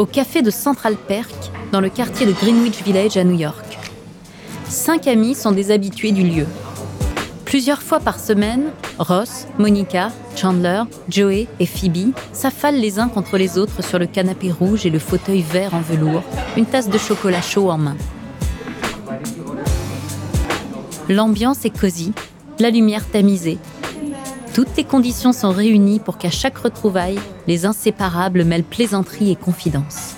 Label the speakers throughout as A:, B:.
A: au café de Central Perk, dans le quartier de Greenwich Village à New York. Cinq amis sont des habitués du lieu. Plusieurs fois par semaine, Ross, Monica, Chandler, Joey et Phoebe s'affalent les uns contre les autres sur le canapé rouge et le fauteuil vert en velours, une tasse de chocolat chaud en main. L'ambiance est cosy, la lumière tamisée. Toutes les conditions sont réunies pour qu'à chaque retrouvaille, les inséparables mêlent plaisanterie et confidence.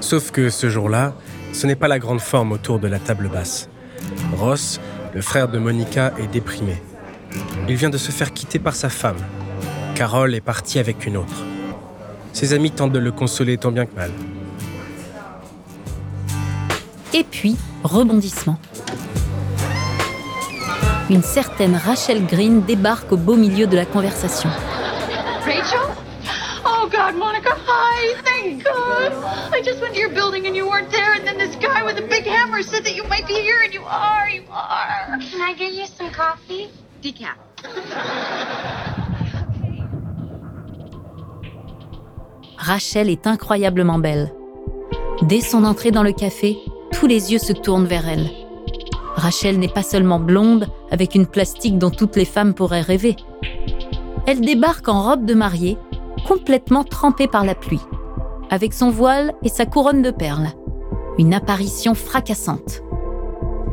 B: Sauf que ce jour-là, ce n'est pas la grande forme autour de la table basse. Ross, le frère de Monica, est déprimé. Il vient de se faire quitter par sa femme. Carole est partie avec une autre. Ses amis tentent de le consoler tant bien que mal.
A: Et puis, rebondissement. Une certaine Rachel Green débarque au beau milieu de la conversation.
C: Rachel? Oh God, Monica, hi, thank God. I just went to your building and you weren't there, and then this guy with a big hammer said that you might be here, and you are, you are.
D: Can I get you some coffee?
C: Decaf.
A: Rachel est incroyablement belle. Dès son entrée dans le café, tous les yeux se tournent vers elle. Rachel n'est pas seulement blonde, avec une plastique dont toutes les femmes pourraient rêver. Elle débarque en robe de mariée, complètement trempée par la pluie, avec son voile et sa couronne de perles. Une apparition fracassante.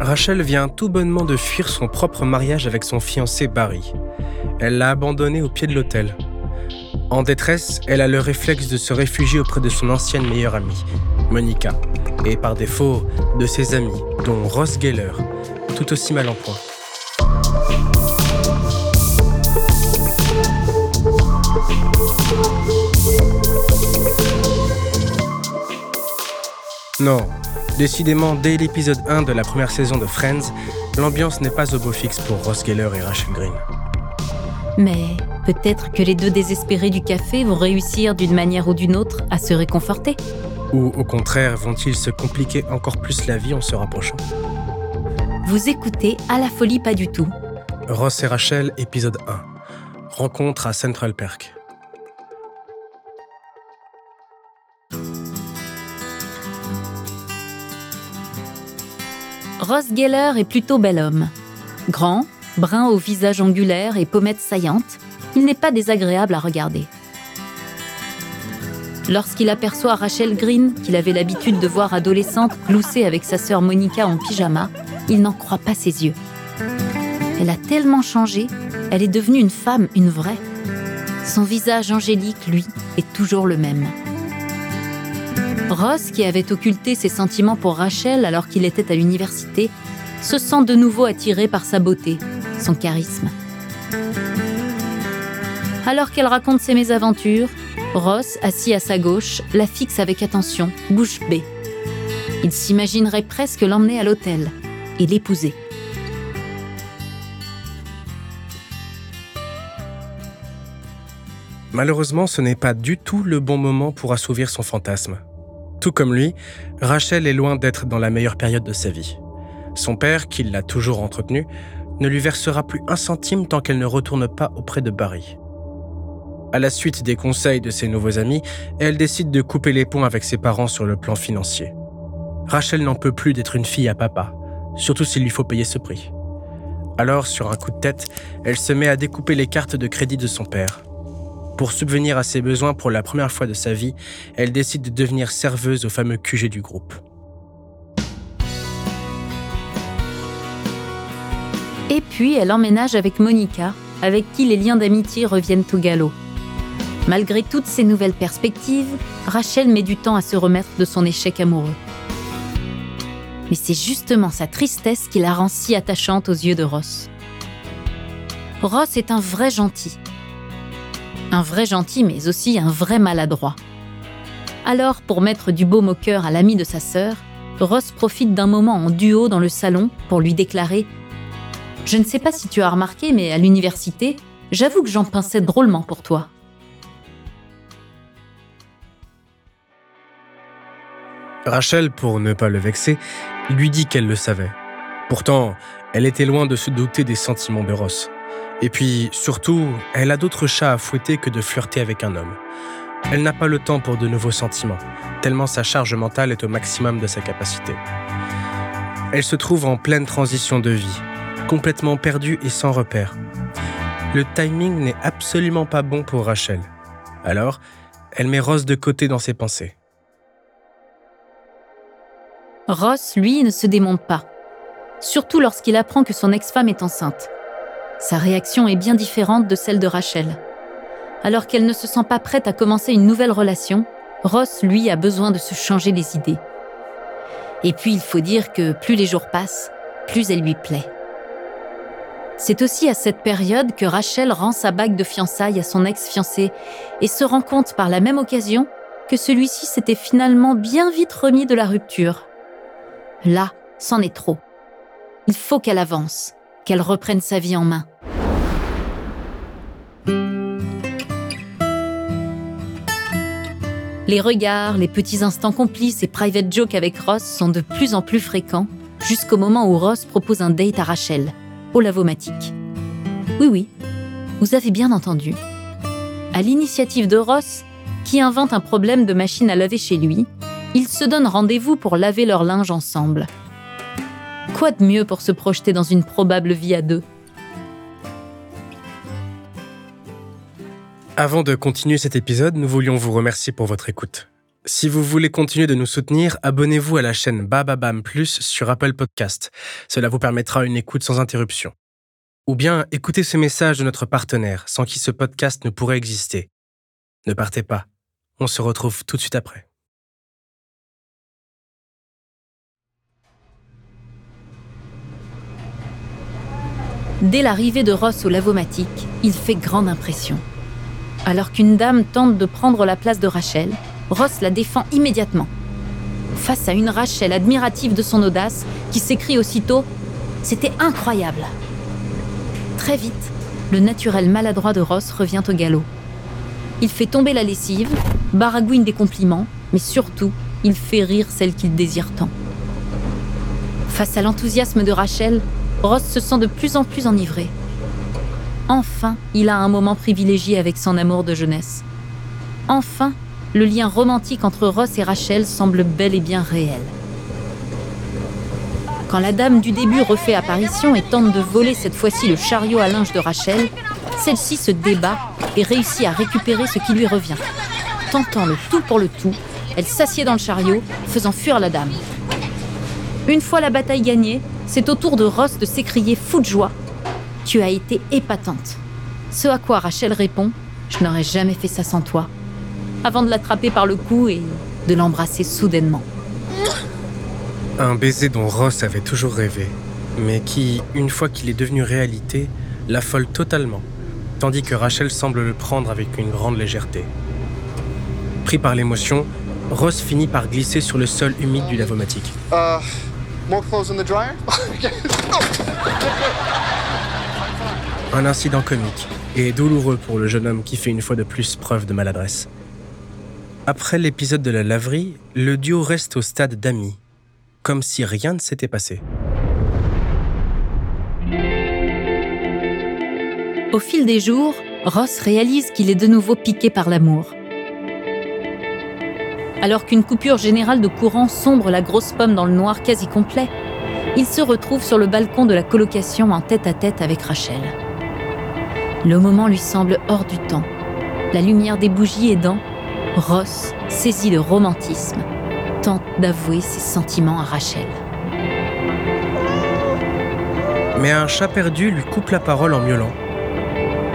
B: Rachel vient tout bonnement de fuir son propre mariage avec son fiancé Barry. Elle l'a abandonné au pied de l'autel. En détresse, elle a le réflexe de se réfugier auprès de son ancienne meilleure amie, Monica, et par défaut de ses amis, dont Ross Geller, tout aussi mal en point. Non, décidément, dès l'épisode 1 de la première saison de Friends, l'ambiance n'est pas au beau fixe pour Ross Geller et Rachel Green.
A: Mais peut-être que les deux désespérés du café vont réussir d'une manière ou d'une autre à se réconforter.
B: Ou au contraire, vont-ils se compliquer encore plus la vie en se rapprochant
A: Vous écoutez À la folie pas du tout.
B: Ross et Rachel, épisode 1. Rencontre à Central Perk.
A: Ross Geller est plutôt bel homme. Grand, brun au visage angulaire et pommettes saillantes, il n'est pas désagréable à regarder. Lorsqu'il aperçoit Rachel Green, qu'il avait l'habitude de voir adolescente glousser avec sa sœur Monica en pyjama, il n'en croit pas ses yeux. Elle a tellement changé, elle est devenue une femme, une vraie. Son visage angélique, lui, est toujours le même. Ross, qui avait occulté ses sentiments pour Rachel alors qu'il était à l'université, se sent de nouveau attiré par sa beauté, son charisme. Alors qu'elle raconte ses mésaventures, Ross, assis à sa gauche, la fixe avec attention, bouche bée. Il s'imaginerait presque l'emmener à l'hôtel et l'épouser.
B: Malheureusement, ce n'est pas du tout le bon moment pour assouvir son fantasme. Tout comme lui, Rachel est loin d'être dans la meilleure période de sa vie. Son père, qui l'a toujours entretenu, ne lui versera plus un centime tant qu'elle ne retourne pas auprès de Barry. À la suite des conseils de ses nouveaux amis, elle décide de couper les ponts avec ses parents sur le plan financier. Rachel n'en peut plus d'être une fille à papa, surtout s'il lui faut payer ce prix. Alors, sur un coup de tête, elle se met à découper les cartes de crédit de son père. Pour subvenir à ses besoins pour la première fois de sa vie, elle décide de devenir serveuse au fameux QG du groupe.
A: Et puis elle emménage avec Monica, avec qui les liens d'amitié reviennent au galop. Malgré toutes ces nouvelles perspectives, Rachel met du temps à se remettre de son échec amoureux. Mais c'est justement sa tristesse qui la rend si attachante aux yeux de Ross. Ross est un vrai gentil. Un vrai gentil, mais aussi un vrai maladroit. Alors, pour mettre du baume au cœur à l'ami de sa sœur, Ross profite d'un moment en duo dans le salon pour lui déclarer Je ne sais pas si tu as remarqué, mais à l'université, j'avoue que j'en pinçais drôlement pour toi.
B: Rachel, pour ne pas le vexer, lui dit qu'elle le savait. Pourtant, elle était loin de se douter des sentiments de Ross. Et puis, surtout, elle a d'autres chats à fouetter que de flirter avec un homme. Elle n'a pas le temps pour de nouveaux sentiments, tellement sa charge mentale est au maximum de sa capacité. Elle se trouve en pleine transition de vie, complètement perdue et sans repère. Le timing n'est absolument pas bon pour Rachel. Alors, elle met Ross de côté dans ses pensées.
A: Ross, lui, ne se démonte pas. Surtout lorsqu'il apprend que son ex-femme est enceinte. Sa réaction est bien différente de celle de Rachel. Alors qu'elle ne se sent pas prête à commencer une nouvelle relation, Ross, lui, a besoin de se changer les idées. Et puis, il faut dire que plus les jours passent, plus elle lui plaît. C'est aussi à cette période que Rachel rend sa bague de fiançailles à son ex-fiancé et se rend compte par la même occasion que celui-ci s'était finalement bien vite remis de la rupture. Là, c'en est trop. Il faut qu'elle avance, qu'elle reprenne sa vie en main. Les regards, les petits instants complices et private jokes avec Ross sont de plus en plus fréquents, jusqu'au moment où Ross propose un date à Rachel, au lavomatique. Oui, oui, vous avez bien entendu. À l'initiative de Ross, qui invente un problème de machine à laver chez lui, ils se donnent rendez-vous pour laver leur linge ensemble. Quoi de mieux pour se projeter dans une probable vie à deux?
B: Avant de continuer cet épisode, nous voulions vous remercier pour votre écoute. Si vous voulez continuer de nous soutenir, abonnez-vous à la chaîne Bababam Plus sur Apple Podcast. Cela vous permettra une écoute sans interruption. Ou bien écoutez ce message de notre partenaire, sans qui ce podcast ne pourrait exister. Ne partez pas. On se retrouve tout de suite après.
A: Dès l'arrivée de Ross au lavomatique, il fait grande impression. Alors qu'une dame tente de prendre la place de Rachel, Ross la défend immédiatement. Face à une Rachel admirative de son audace, qui s'écrie aussitôt ⁇ C'était incroyable !⁇ Très vite, le naturel maladroit de Ross revient au galop. Il fait tomber la lessive, baragouine des compliments, mais surtout, il fait rire celle qu'il désire tant. Face à l'enthousiasme de Rachel, Ross se sent de plus en plus enivré. Enfin, il a un moment privilégié avec son amour de jeunesse. Enfin, le lien romantique entre Ross et Rachel semble bel et bien réel. Quand la dame du début refait apparition et tente de voler cette fois-ci le chariot à linge de Rachel, celle-ci se débat et réussit à récupérer ce qui lui revient. Tentant le tout pour le tout, elle s'assied dans le chariot, faisant fuir la dame. Une fois la bataille gagnée, c'est au tour de Ross de s'écrier fou de joie. Tu as été épatante. Ce à quoi Rachel répond Je n'aurais jamais fait ça sans toi. Avant de l'attraper par le cou et de l'embrasser soudainement.
B: Un baiser dont Ross avait toujours rêvé, mais qui, une fois qu'il est devenu réalité, l'affole totalement, tandis que Rachel semble le prendre avec une grande légèreté. Pris par l'émotion, Ross finit par glisser sur le sol humide du lavomatique.
E: Uh, more clothes in the dryer?
B: Un incident comique et douloureux pour le jeune homme qui fait une fois de plus preuve de maladresse. Après l'épisode de la laverie, le duo reste au stade d'amis, comme si rien ne s'était passé.
A: Au fil des jours, Ross réalise qu'il est de nouveau piqué par l'amour. Alors qu'une coupure générale de courant sombre la grosse pomme dans le noir quasi complet, il se retrouve sur le balcon de la colocation en tête à tête avec Rachel. Le moment lui semble hors du temps. La lumière des bougies aidant, Ross, saisi de romantisme, tente d'avouer ses sentiments à Rachel.
B: Mais un chat perdu lui coupe la parole en miaulant.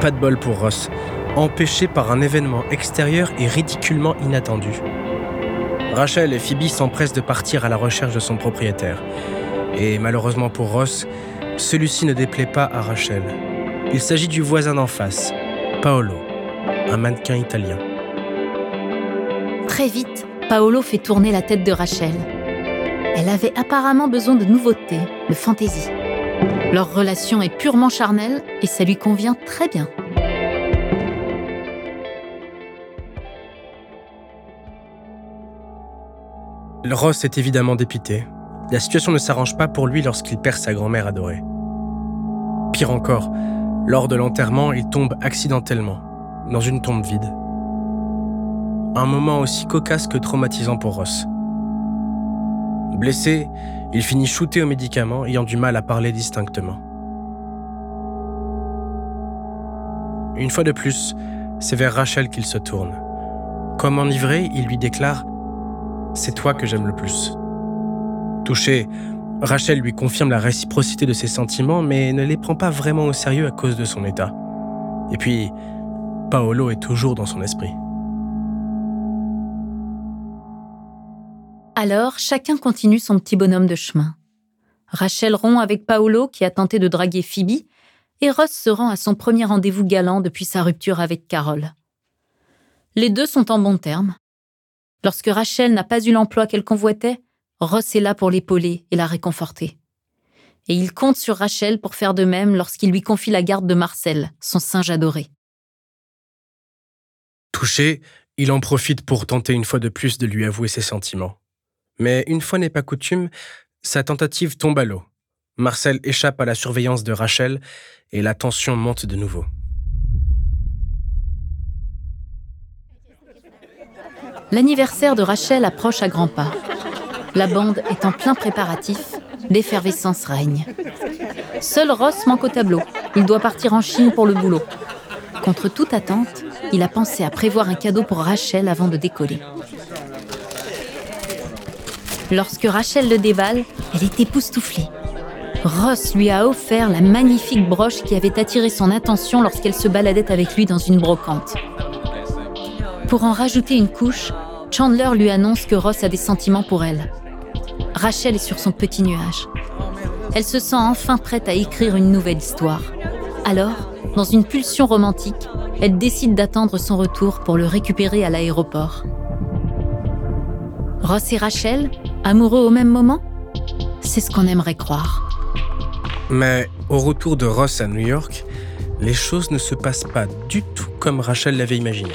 B: Pas de bol pour Ross, empêché par un événement extérieur et ridiculement inattendu. Rachel et Phoebe s'empressent de partir à la recherche de son propriétaire. Et malheureusement pour Ross, celui-ci ne déplaît pas à Rachel. Il s'agit du voisin d'en face, Paolo, un mannequin italien.
A: Très vite, Paolo fait tourner la tête de Rachel. Elle avait apparemment besoin de nouveautés, de fantaisie. Leur relation est purement charnelle et ça lui convient très bien.
B: Ross est évidemment dépité. La situation ne s'arrange pas pour lui lorsqu'il perd sa grand-mère adorée. Pire encore, Lors de l'enterrement, il tombe accidentellement, dans une tombe vide. Un moment aussi cocasse que traumatisant pour Ross. Blessé, il finit shooté aux médicaments, ayant du mal à parler distinctement. Une fois de plus, c'est vers Rachel qu'il se tourne. Comme enivré, il lui déclare ⁇ C'est toi que j'aime le plus ⁇ Touché, Rachel lui confirme la réciprocité de ses sentiments, mais ne les prend pas vraiment au sérieux à cause de son état. Et puis, Paolo est toujours dans son esprit.
A: Alors, chacun continue son petit bonhomme de chemin. Rachel rompt avec Paolo qui a tenté de draguer Phoebe, et Ross se rend à son premier rendez-vous galant depuis sa rupture avec Carol. Les deux sont en bons termes. Lorsque Rachel n'a pas eu l'emploi qu'elle convoitait, Ross est là pour l'épauler et la réconforter. Et il compte sur Rachel pour faire de même lorsqu'il lui confie la garde de Marcel, son singe adoré.
B: Touché, il en profite pour tenter une fois de plus de lui avouer ses sentiments. Mais une fois n'est pas coutume, sa tentative tombe à l'eau. Marcel échappe à la surveillance de Rachel et la tension monte de nouveau.
A: L'anniversaire de Rachel approche à grands pas. La bande est en plein préparatif, l'effervescence règne. Seul Ross manque au tableau. Il doit partir en Chine pour le boulot. Contre toute attente, il a pensé à prévoir un cadeau pour Rachel avant de décoller. Lorsque Rachel le déballe, elle est époustouflée. Ross lui a offert la magnifique broche qui avait attiré son attention lorsqu'elle se baladait avec lui dans une brocante. Pour en rajouter une couche, Chandler lui annonce que Ross a des sentiments pour elle. Rachel est sur son petit nuage. Elle se sent enfin prête à écrire une nouvelle histoire. Alors, dans une pulsion romantique, elle décide d'attendre son retour pour le récupérer à l'aéroport. Ross et Rachel, amoureux au même moment? C'est ce qu'on aimerait croire.
B: Mais au retour de Ross à New York, les choses ne se passent pas du tout comme Rachel l'avait imaginé.